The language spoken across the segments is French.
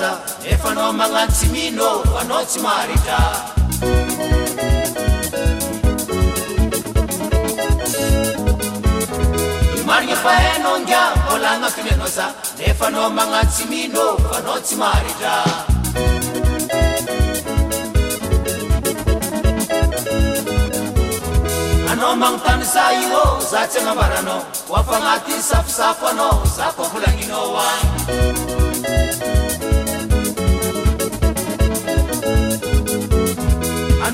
miasa efa anao magnatsy mino anao tsy maritra marigna fa hainonga mbola agnatiny anao za. Nefa magnatsy mino anao tsy maritra anao magnotany za io za tsy agnavaranao ho afa safosafo anao za koa volagninao agny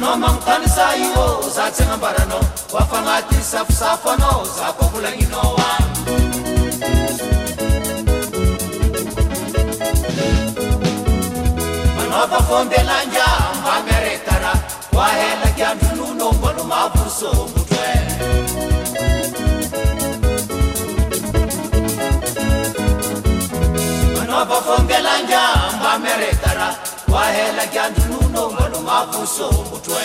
nomagnontany za io za tsy agnambaranao ho afagnaty safosafo anao za mpamolagninao a. Manova fombialanja mamy aretara hoahelaky andronono mbôno mavoso mbotro e manova fombialanja mamy aretara wahela kyanduluno ngolomavusombuthwe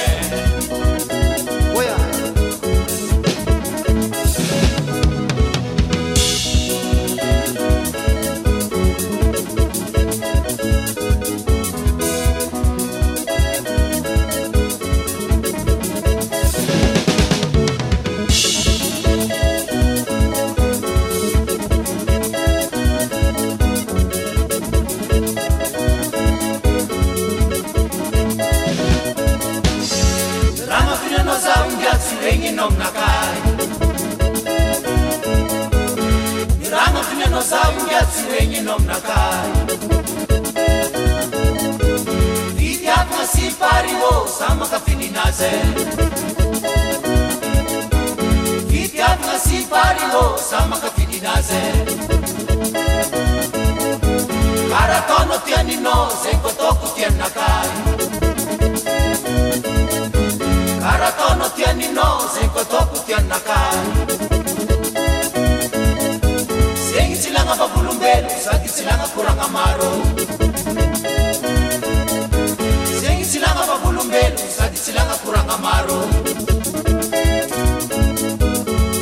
mino aminakay ny rano tinyanao zaho ngia tsy regnino aminakay ny tiakona sy pary ô za makafininaze ny tiakona sy pary ô za makafininaze karaha taonao tianinao zegny kôtôko tiaminakay kotono tianinao zegny kotoko tianinaka zegny tsilagna vavolombelo sady tsilagna koragna maro zegny tsilagna vavolombelo sady tsilagna koragna maro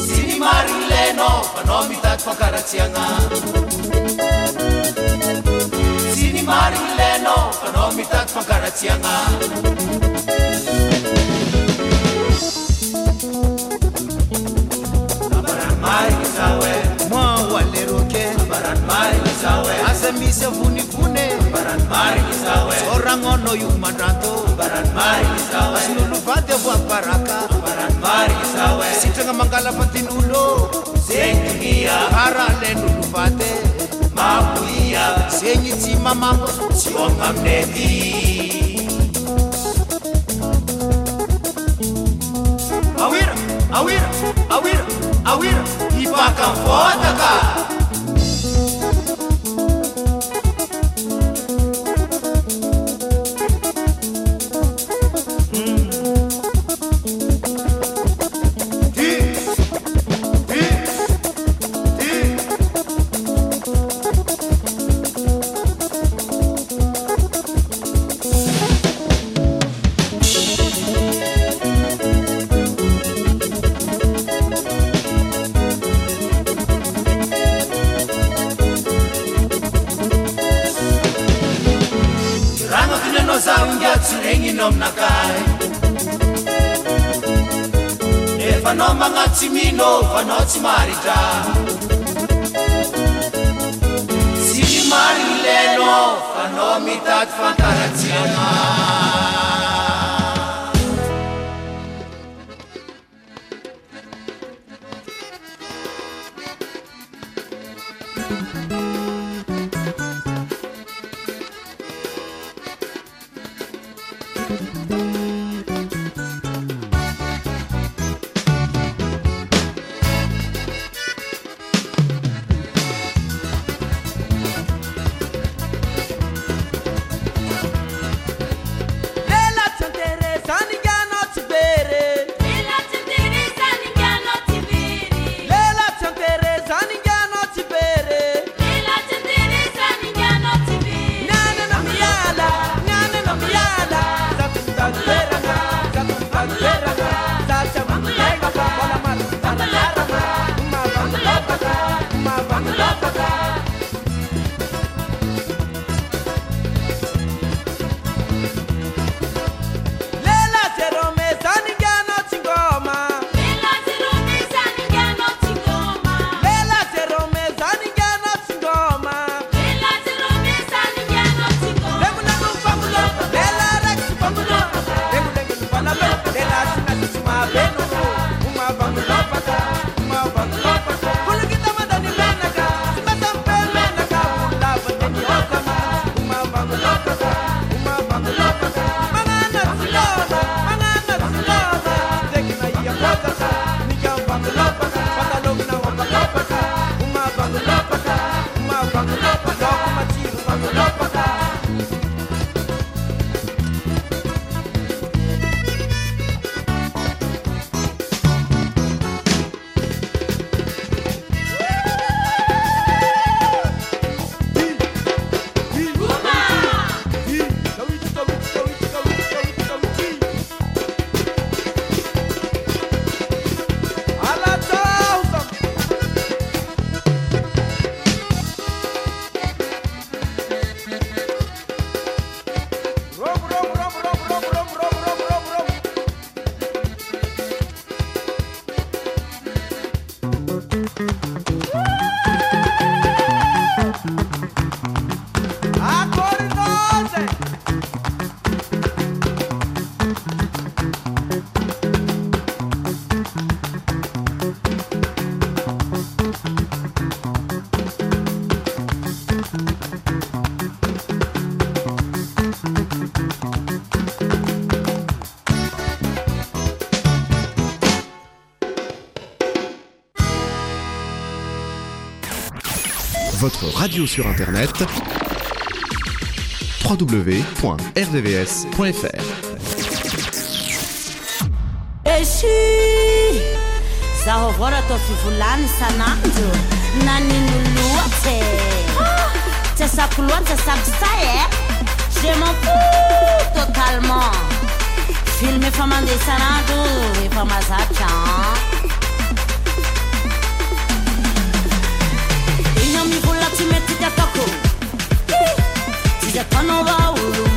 siny mariny lenao fanao mitady fankaratsiagna siny mariny lenao fanao mitady fankaratsiagna asa misy avonivone oragnono io mandranto. Ason'olo vady avo abaraka sitragna mangala fatin'olo ara alen'olo zegny tsy mamako tsy omagna aminety awira awira awira awira. Hibaka fotaka radio sur Internet www.rdvs.fr esy zaho avao raha atao fivolany sanandro nanino loatsy tsy asako loany tsy asako say e je m'en fous totalement. Film efa mandeha sanandro efa mazatra nafako sijatanova uru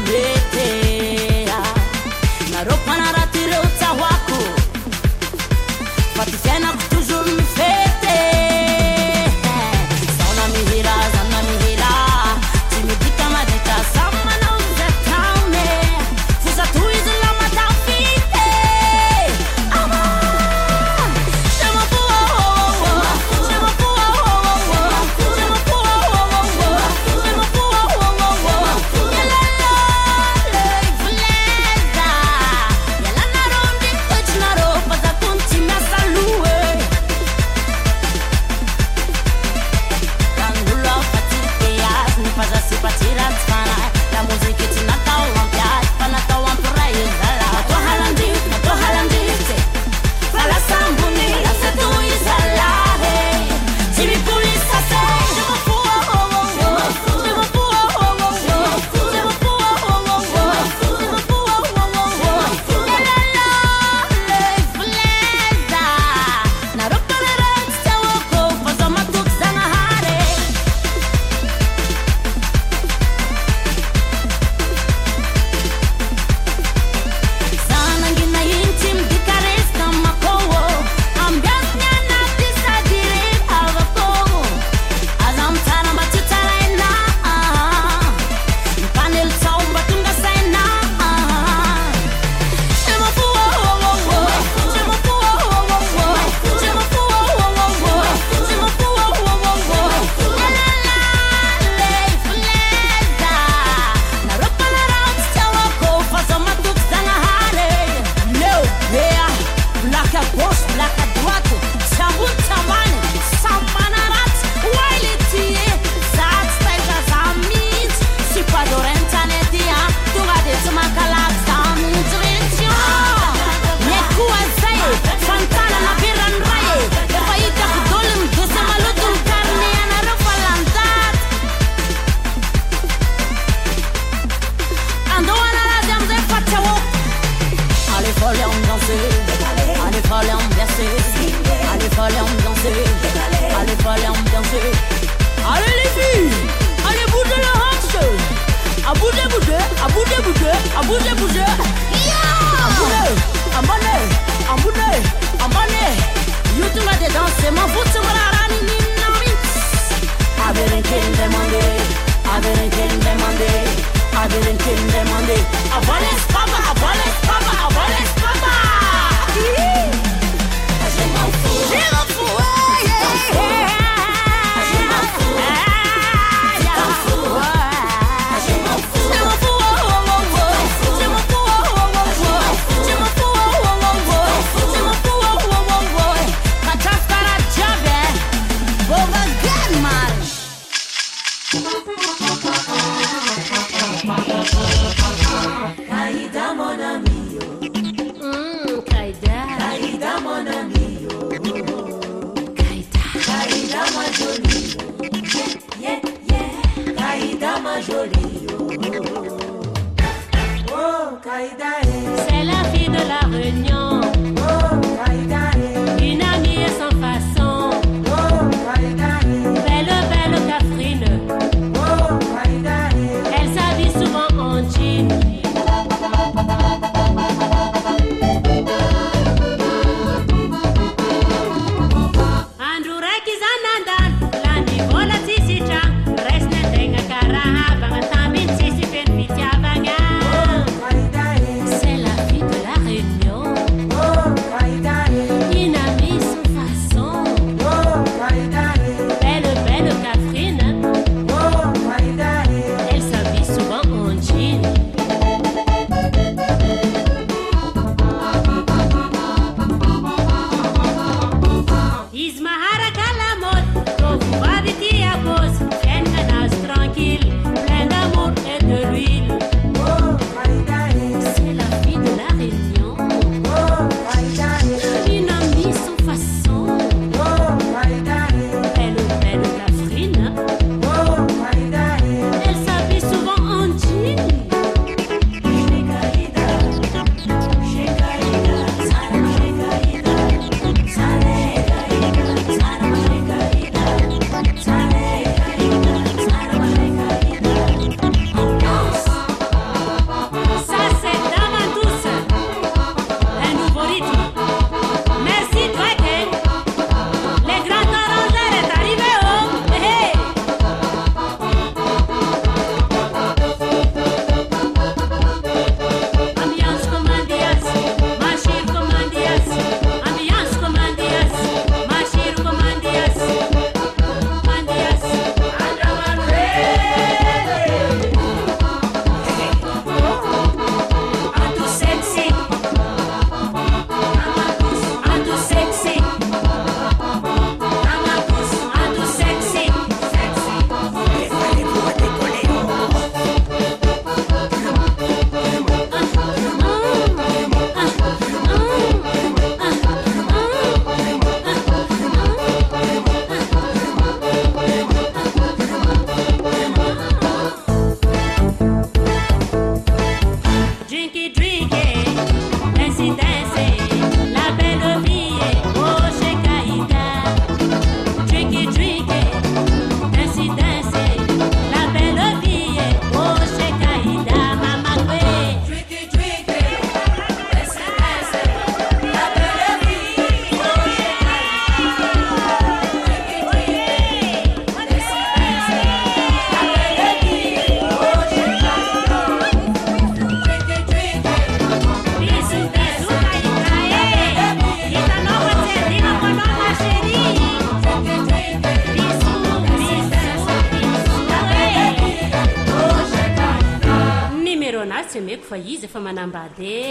rehefa manambady eh?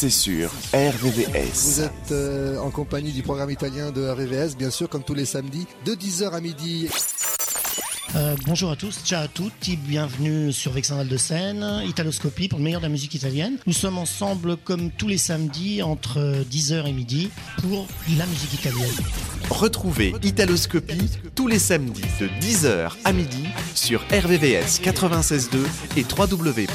C'est sûr, RVVS. Vous êtes euh, en compagnie du programme italien de RVVS, bien sûr, comme tous les samedis, de 10h à midi. Euh, bonjour à tous, ciao à toutes, bienvenue sur Vexandal de Seine, Italoscopie pour le meilleur de la musique italienne. Nous sommes ensemble comme tous les samedis entre 10h et midi pour la musique italienne. Retrouvez Italoscopie tous les samedis de 10h à midi sur RVVS 96.2 et www.rvvs.fr.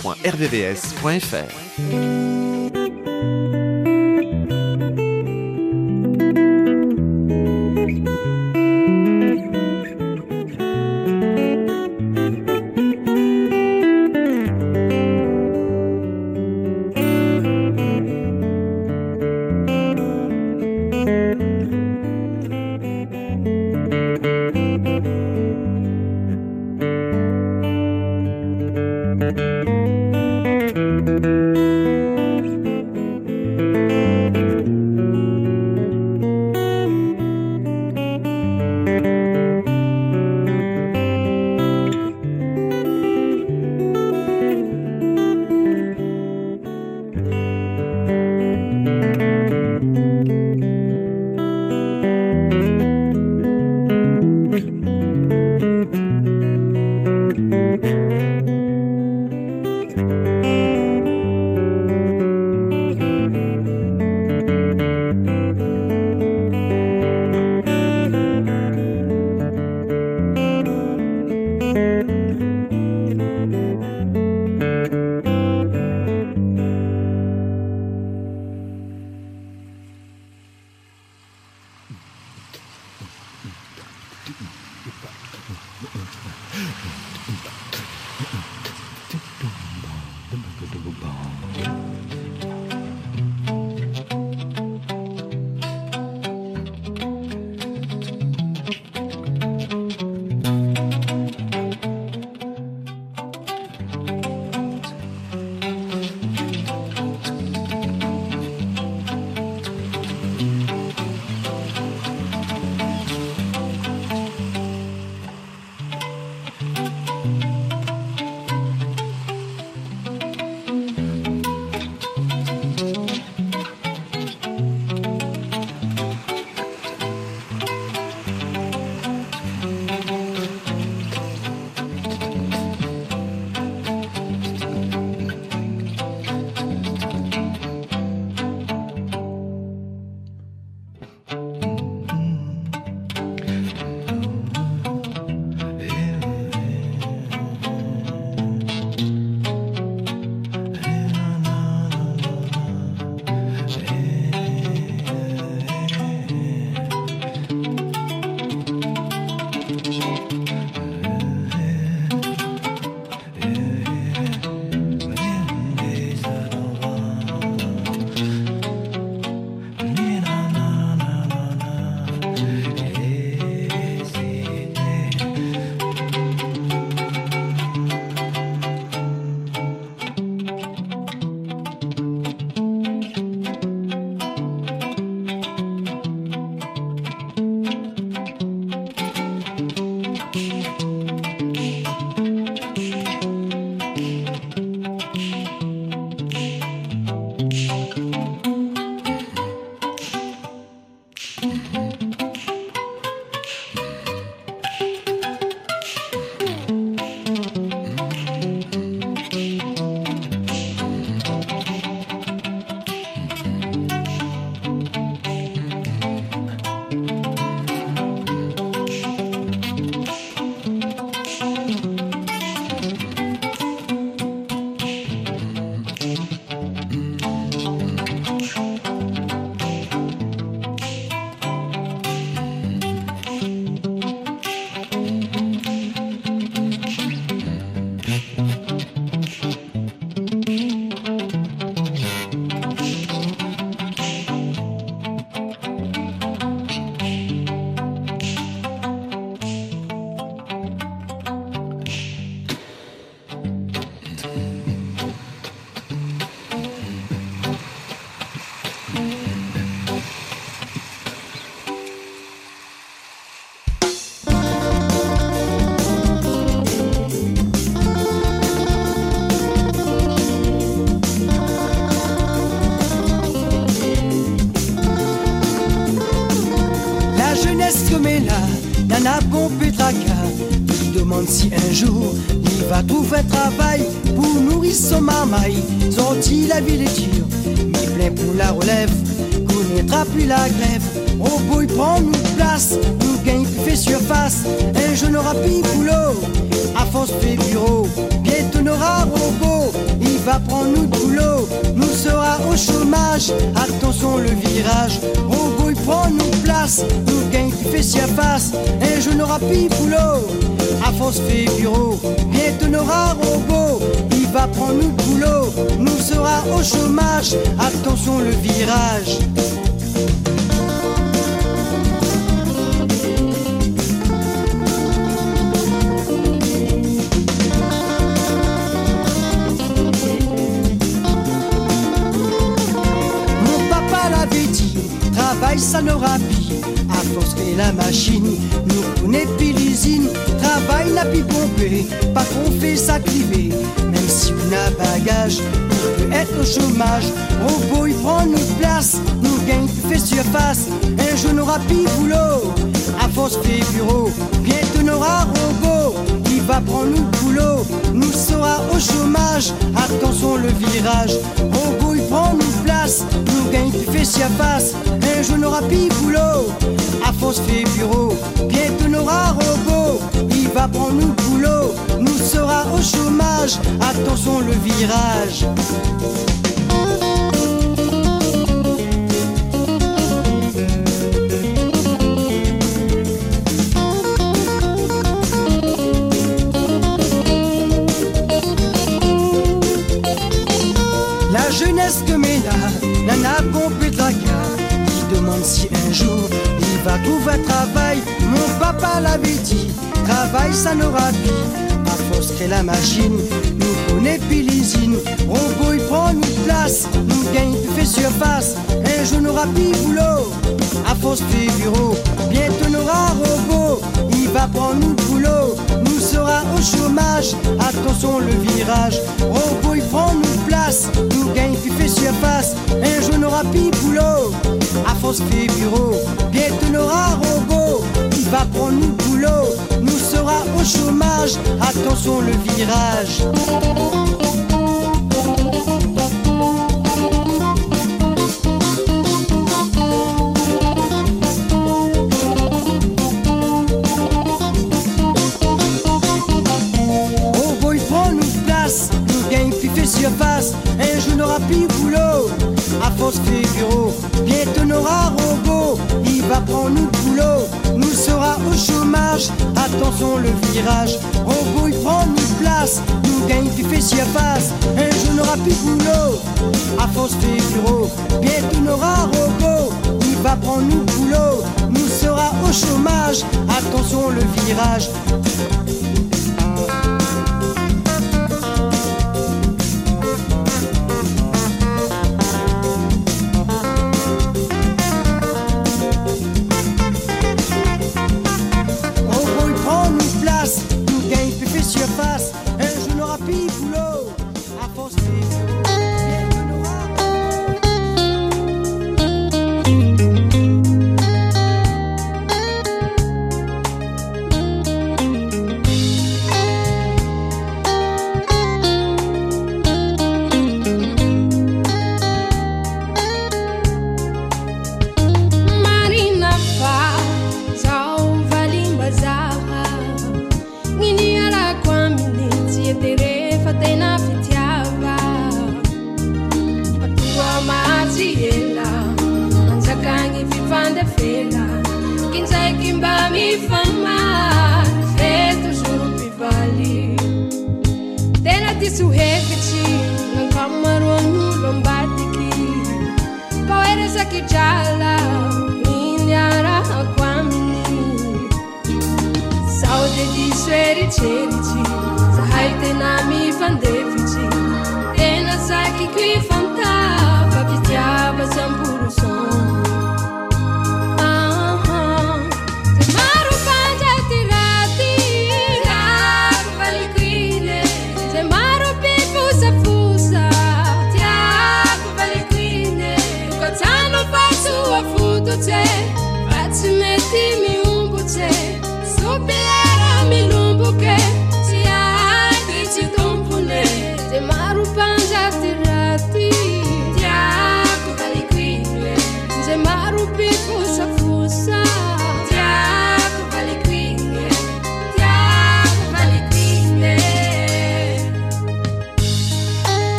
trouver travail pour nourrir son mamaille. Sorti la ville est dure, mais plein pour la relève, connaîtra plus la grève. Au bout, il prend une place, nous gagne fait surface. Un jeune aura plus boulot, à force fait bureau. Bientôt n'aura robot, va prendre nous boulot. Nous sera au chômage, attention le virage. Robot, il prend une place, nous gagne fait surface. Un jeune aura plus boulot, à force fait bureau. Bientôt n'aura robot, il va prendre nous boulot. Nous sera au chômage, attention le virage. La machine, nous connaît plus l'usine. Travail n'a plus pompé, pas qu'on fait ça criver. Même si on a bagage, on peut être au chômage. Robot, il prend notre place, nous gagne fait surface. Un jour n'aura plus boulot, à force fait bureau. Bientôt n'aura robot, il va prendre nous boulot. Nous sera au chômage, attention le virage. Robot, il prend notre place, nous gagne fait surface un jour n'aura plus boulot. À force fait bureau, bientôt n'aura robot. Il va prendre nous boulot, nous sera au chômage. Attention le virage. La jeunesse que la nappe complet de la demande si un jour va trouver travail. Mon papa l'avait dit, travail ça plus. À force que la machine, nous connaît plus l'usine. Robot il prend une place, nous gagne fait surface. Un jour n'aura plus boulot, à force fait bureau. Bientôt n'aura robot, va prendre nous boulot. Nous sera au chômage, attention le virage. Robot il prend une place, nous gagne fait surface. Un jour n'aura plus boulot à force fait bureau. Bientôt n'aura robot, il va prendre nous boulot. Nous sera au chômage, attention le virage. Attention le virage. Robot il prend nous place, nous gagne du fait surface. Un jour n'aura plus boulot, à force fait bureau. Bientôt n'aura robot, il va prendre nous boulot. Nous sera au chômage, attention le virage.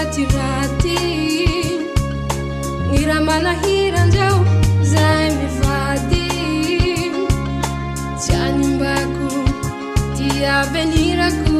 rati rati. Ny raha manahirandreo zay mivady tsy animbako tiavenirako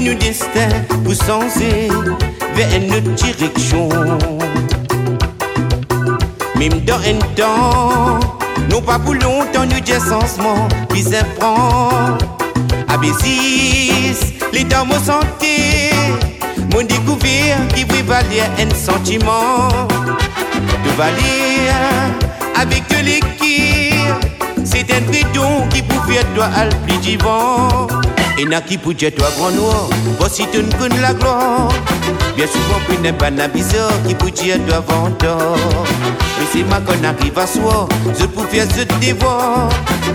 Nous destin pour senser vers une autre direction. Même dans un temps Non pas pour longtemps nous disons sensement Puis ça prend. Abésis Les dans mon santé Mon découvert qui prévalait un sentiment. De valer avec de l'équipe c'est un bidon qui pouvait toi al plus divan Et n'a qui pouvait toi grand noir. Voici tu ne la gloire. Bien souvent puis n'est pas na bizarre Qui pouvait toi vendeur Mais c'est ma qu'on arrive à soi. Je pouvais se dévoir.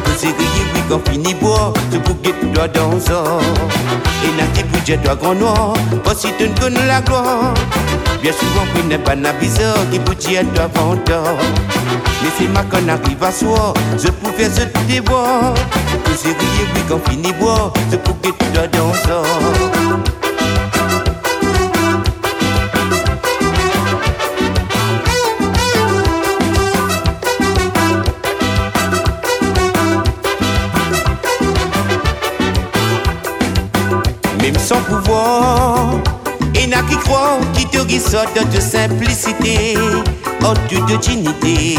Que c'est grillé oui qu'on finit boire. Je pouvais toi dans Et n'a qui pouvait toi grand noir. Voici tu ne la gloire. Bien souvent puis n'est pas na bizarre Qui pouvait toi vendeur mais c'est ma qu'on arrive à soi. Je pouvais se dévoir. Que c'est rié oui qu'on finit boire Même sans pouvoir Et n'a qui croit qui te ressort de simplicité Dieu de dignité.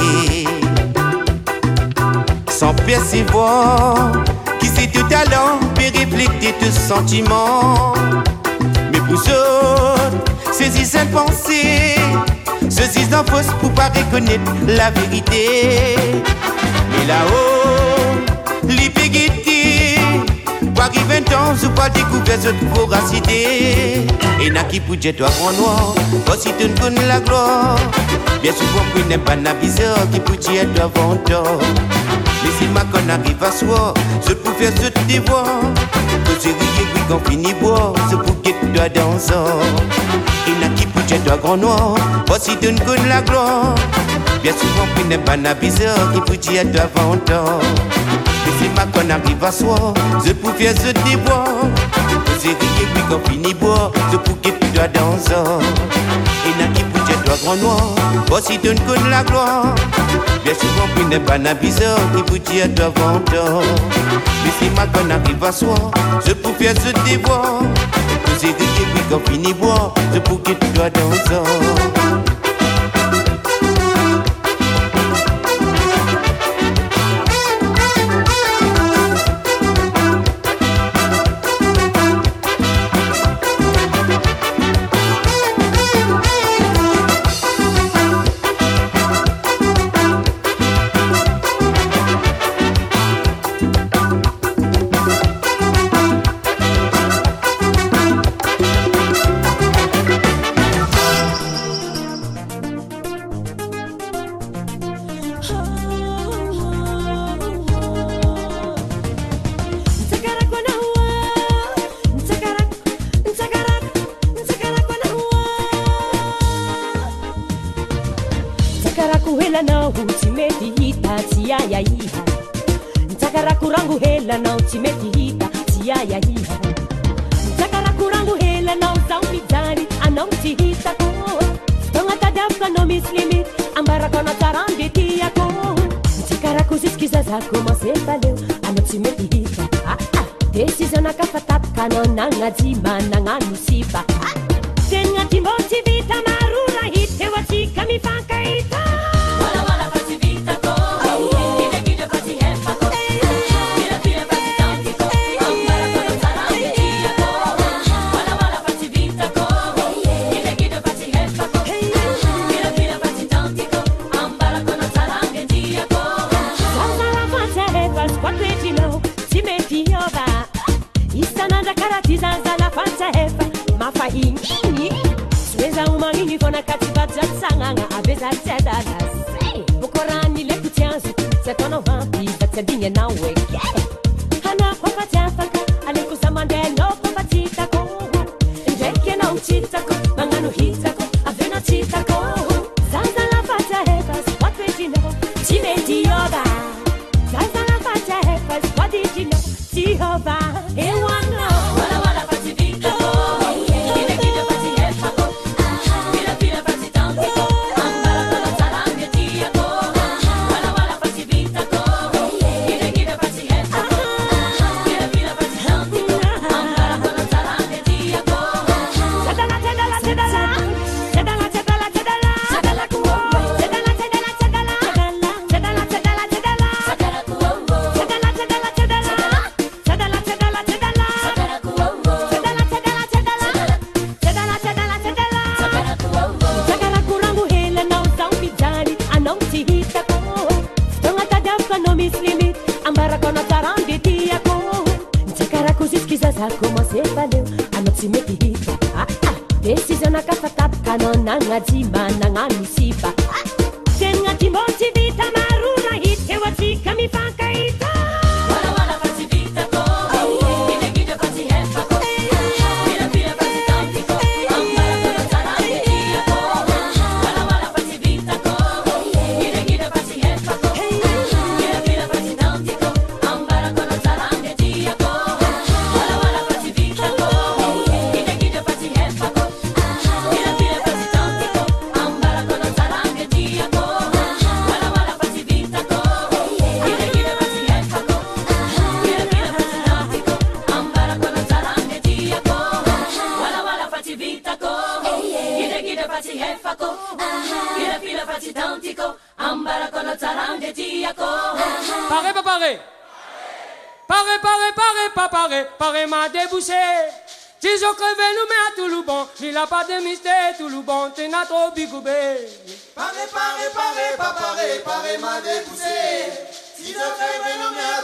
Sans percevoir C'est de talent peut refléter tes sentiments. Mais pour autres Saisissent une pensée Saisissent en fausse pour pas reconnaître la vérité. Mais là-haut L'hypéguité Pour arriver un temps où pas découvrir cette voracité. Et n'a qui poudre toi grand noir Voici tu ne la gloire. Bien souvent qu'on n'est pas bizarre Qui peut dire toi vendeur Mais si ma qu'on arrive à soi Je pouvais se dévoir Que c'est rié oui qu'on finit boire Ce bouquet toi dansant Et n'a qui dire toi grand noir Voici tu ne connais la gloire. Bien souvent qu'on n'est pas na bizarre Qui dire toi vendeur Mais si ma qu'on arrive à soi Je pouvais se dévoir Que c'est rié oui qu'on finit boire Ce bouquet toi dansant Et n'a toi grand noir. Voici tu ne connais la gloire Bien souvent puis n'est pas na bizarre Qui vous dit à toi vendeur. Mais si ma conne arrive à soi Je pouvais se dévoir Que c'est rié puis qu'on finit boire Je pour que tu dois danser anazy managnano sifa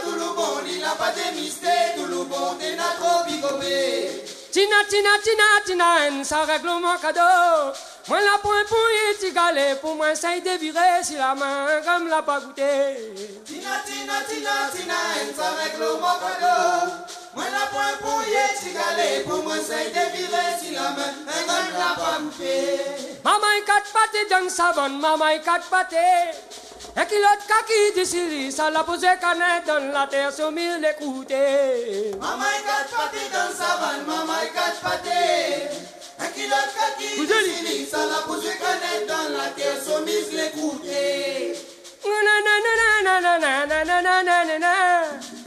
tout le bon, il n'a pas de mystère, tout le bon, t'es n'a trop bigobé. Tina, tina, tina, tina, ça règle mon cadeau. Moi la point pour y tigaler, pour moi ça y dévirer si la main comme l'a pas goûté. Tina, tina, tina, tina, ça règle mon cadeau. Mwen la pou an pou mwen se devire si la men, e la mpe. Mamay kat pati jang mamay kat pati. E kaki disiri, sa la pose kanet dan la ter sou mil ekoute. Mamay kat pati jang sabon, mamay kat pati. Ekilot kaki disiri, sa la pose kanet dan la ter sou mil ekoute. Na na na na na na na na na na na na na.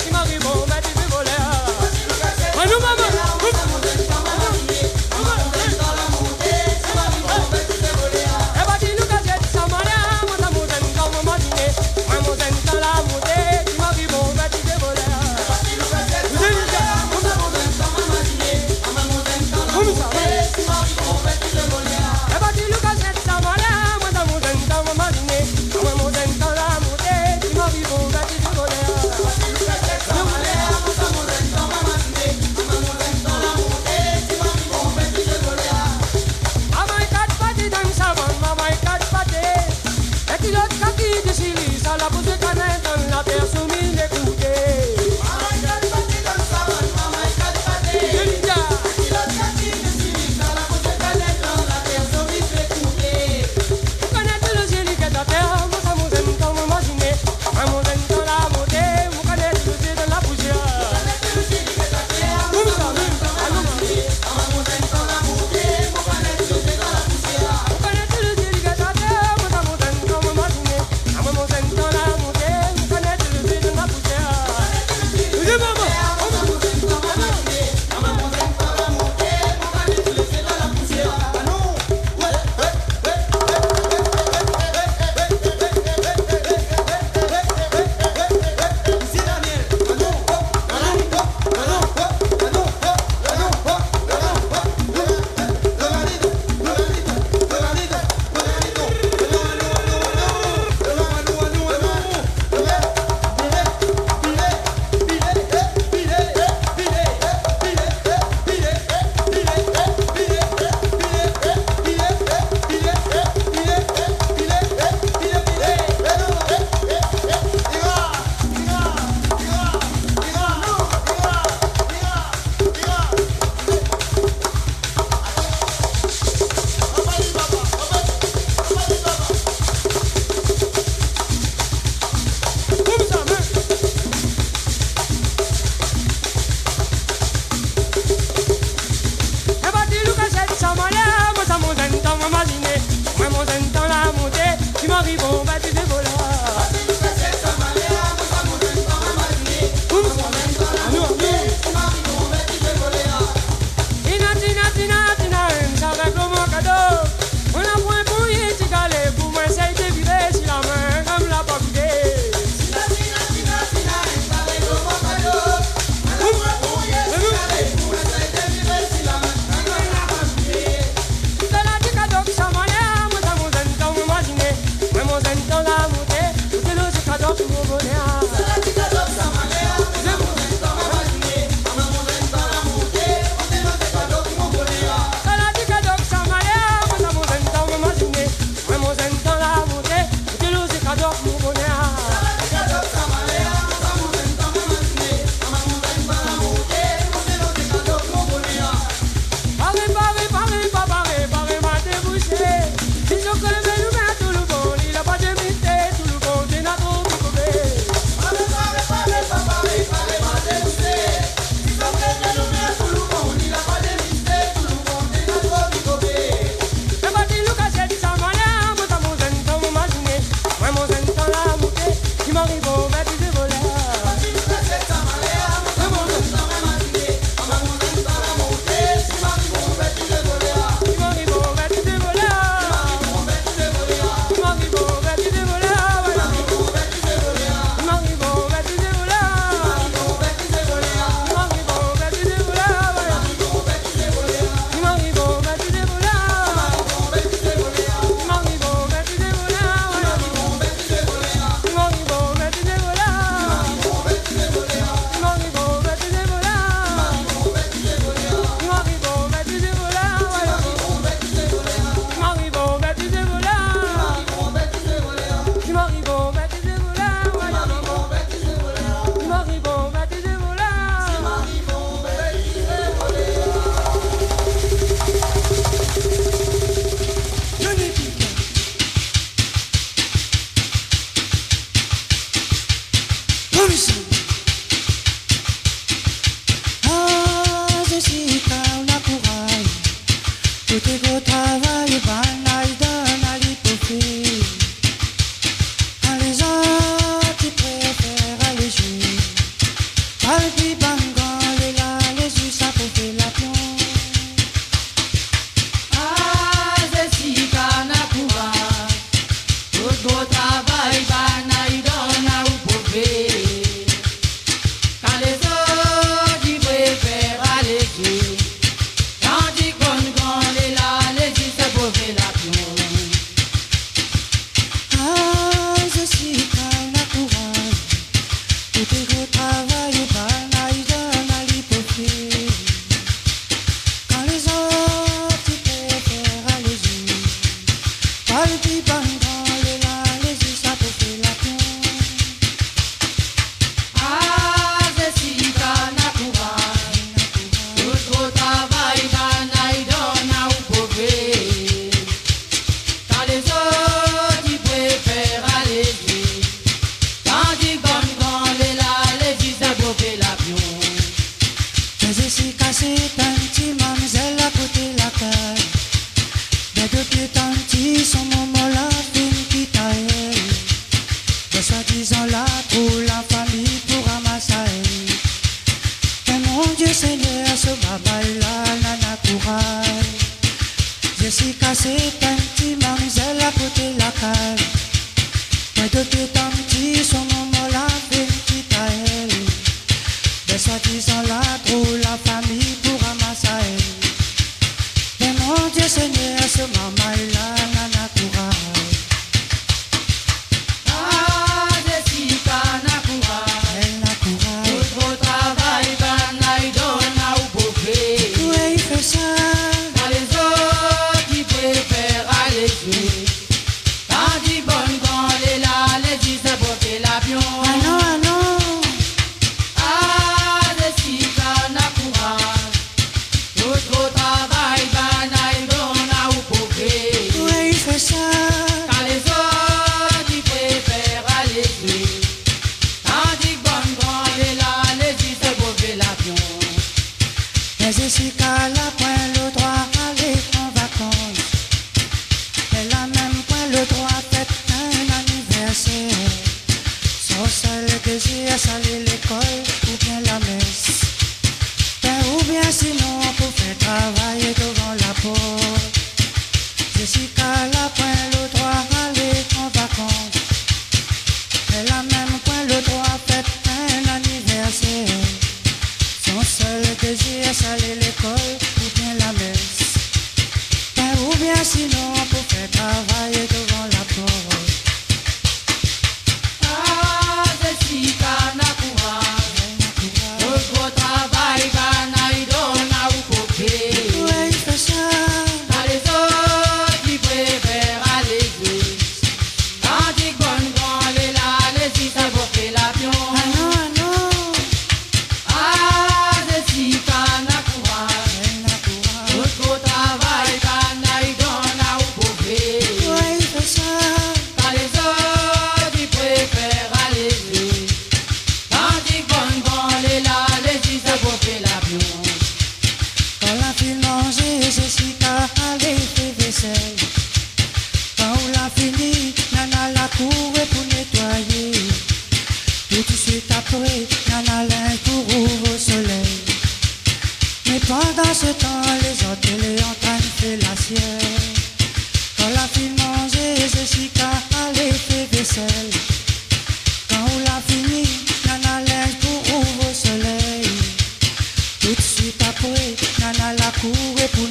不会，不会。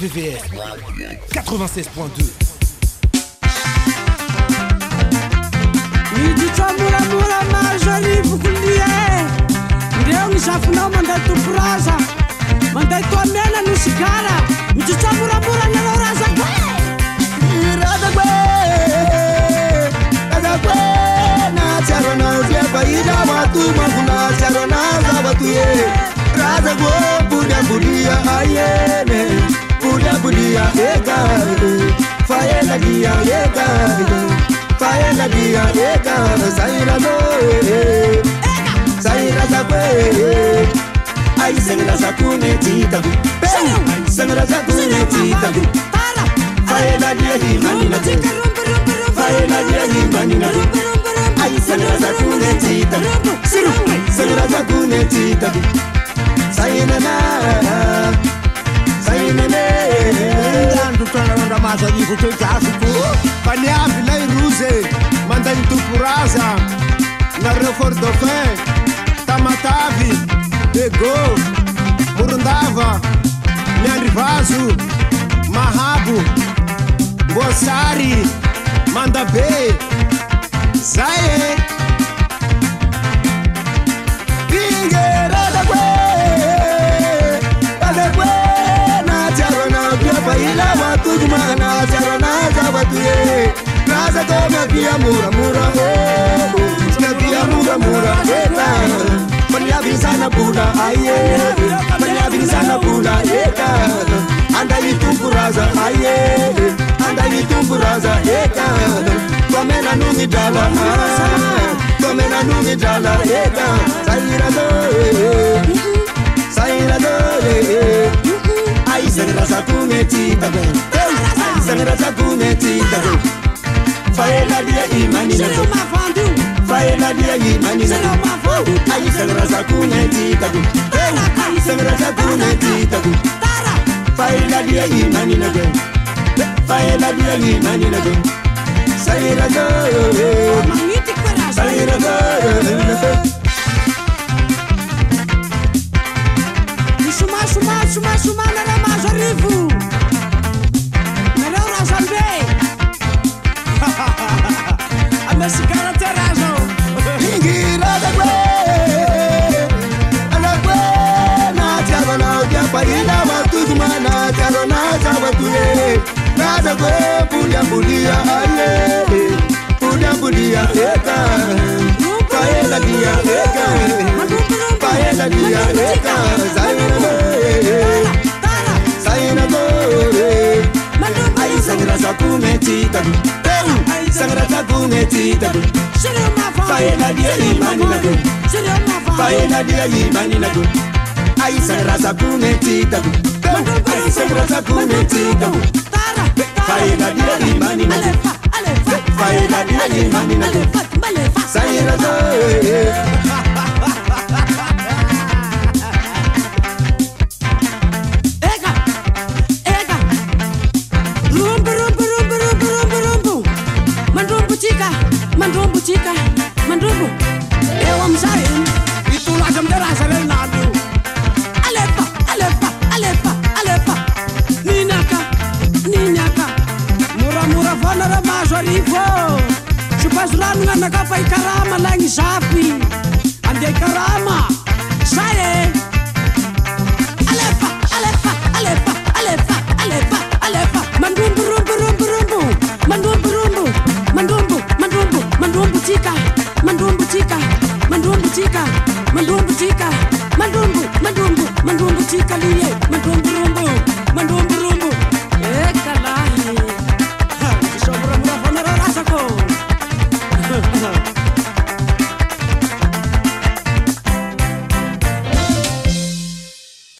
RVVS 96.2. Nijitsamuramura majari vukulie ndio nishafunao mandai tupuraza mandai tuamena nusigara nijitsamuramura naloraza Raza kwe, raza kwe, na charo na zia kwa ida watu mafuna charo na za watu ye. Raza kwe, budia budia ayene, kudia yegalo faela dia yegalo faela dia yegalo saira no saira zakwe ai sangra zakune tita. Sangra zakune tita. faela dia himani na faela dia himani na ai sangra zakune tita. Sangra zakune tita. Saira na ndanro fanararamazanivo toeazoko mpaniavy lay roze mandany toporaza nareo fort dauphin tamatavy tá ego morondava miandry vazo mahabo mboasary mandabe zay e e casa come via mura mura che via mura mura eta paglia visana buda aie paglia visana buda eta andali tumpuraza aie andali tumpuraza eta come la numi dala come la numi dala eta saira do saira do ai se la sapune ti da bene zanarazagunetindaro faelalia imaninaro faelalia imaninaro ai zanarazagunetindaro ai. mexicana terrazzo. Ingira de gwe, ala gwe na tiaro na odia parina batu mana tiaro na tabatu ye. Na de gwe bulia bulia ale, bulia bulia eka, paella dia eka, paella dia eka, zaino. takumeti tadu peru sangara takumeti tadu faye na dia imani nadu faye na dia imani nadu ai sangara takumeti tadu peru ai sangara takumeti tadu faye na dia imani nadu faye na dia imani nadu sayera manana anaka fa ikarama lagny zafy andeha ikarama. Zay e alefa alefa alefa alefa alefa alefa. Mandombo rombo rombo rombo mandombo rombo mandombo mandombo mandombo tsika. Mandombo tsika. Mandombo tsika. Mandombo tsika. Mandombo mandombo mandombo tsika lie